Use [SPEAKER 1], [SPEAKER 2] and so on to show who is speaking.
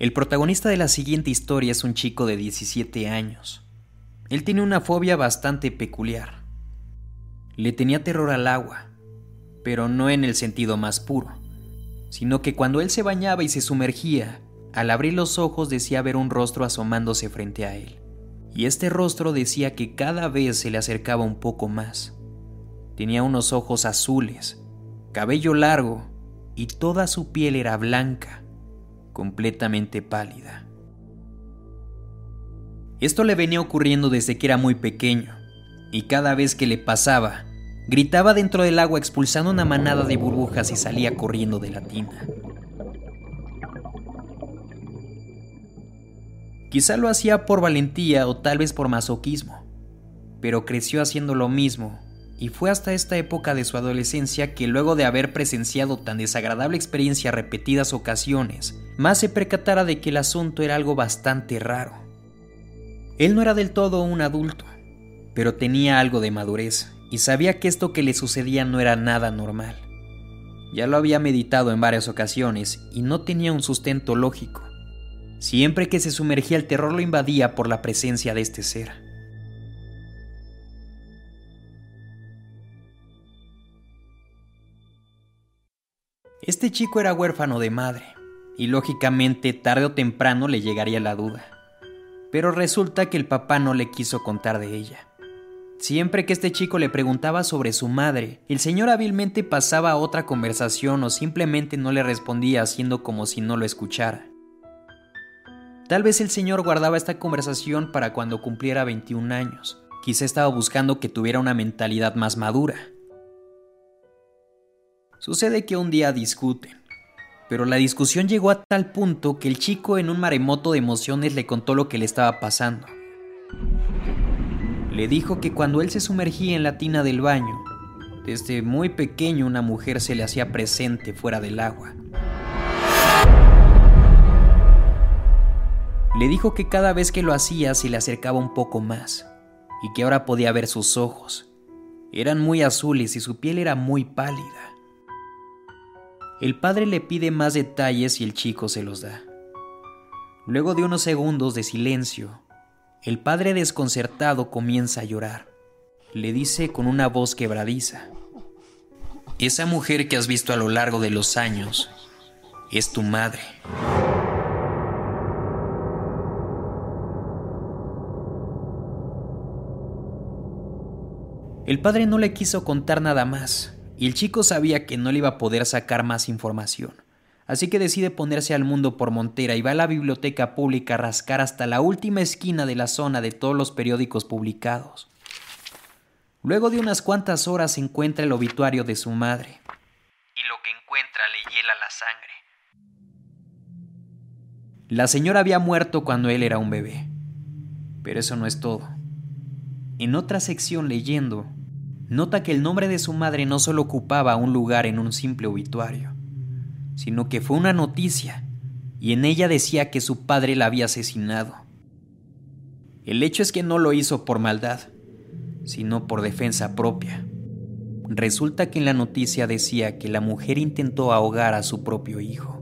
[SPEAKER 1] El protagonista de la siguiente historia es un chico de 17 años. Él tiene una fobia bastante peculiar. Le tenía terror al agua, pero no en el sentido más puro, sino que cuando él se bañaba y se sumergía, al abrir los ojos decía ver un rostro asomándose frente a él. Y este rostro decía que cada vez se le acercaba un poco más. Tenía unos ojos azules, cabello largo y toda su piel era blanca, completamente pálida. Esto le venía ocurriendo desde que era muy pequeño, y cada vez que le pasaba, gritaba dentro del agua expulsando una manada de burbujas y salía corriendo de la tina. Quizá lo hacía por valentía o tal vez por masoquismo, pero creció haciendo lo mismo y fue hasta esta época de su adolescencia que luego de haber presenciado tan desagradable experiencia repetidas ocasiones, más se percatara de que el asunto era algo bastante raro. Él no era del todo un adulto, pero tenía algo de madurez y sabía que esto que le sucedía no era nada normal. Ya lo había meditado en varias ocasiones y no tenía un sustento lógico. Siempre que se sumergía el terror lo invadía por la presencia de este ser. Este chico era huérfano de madre, y lógicamente tarde o temprano le llegaría la duda. Pero resulta que el papá no le quiso contar de ella. Siempre que este chico le preguntaba sobre su madre, el señor hábilmente pasaba a otra conversación o simplemente no le respondía haciendo como si no lo escuchara. Tal vez el señor guardaba esta conversación para cuando cumpliera 21 años. Quizá estaba buscando que tuviera una mentalidad más madura. Sucede que un día discuten, pero la discusión llegó a tal punto que el chico en un maremoto de emociones le contó lo que le estaba pasando. Le dijo que cuando él se sumergía en la tina del baño, desde muy pequeño una mujer se le hacía presente fuera del agua. Le dijo que cada vez que lo hacía se le acercaba un poco más y que ahora podía ver sus ojos. Eran muy azules y su piel era muy pálida. El padre le pide más detalles y el chico se los da. Luego de unos segundos de silencio, el padre desconcertado comienza a llorar. Le dice con una voz quebradiza, Esa mujer que has visto a lo largo de los años es tu madre. El padre no le quiso contar nada más, y el chico sabía que no le iba a poder sacar más información. Así que decide ponerse al mundo por montera y va a la biblioteca pública a rascar hasta la última esquina de la zona de todos los periódicos publicados. Luego de unas cuantas horas encuentra el obituario de su madre. Y lo que encuentra le hiela la sangre. La señora había muerto cuando él era un bebé. Pero eso no es todo. En otra sección leyendo, nota que el nombre de su madre no solo ocupaba un lugar en un simple obituario, sino que fue una noticia, y en ella decía que su padre la había asesinado. El hecho es que no lo hizo por maldad, sino por defensa propia. Resulta que en la noticia decía que la mujer intentó ahogar a su propio hijo.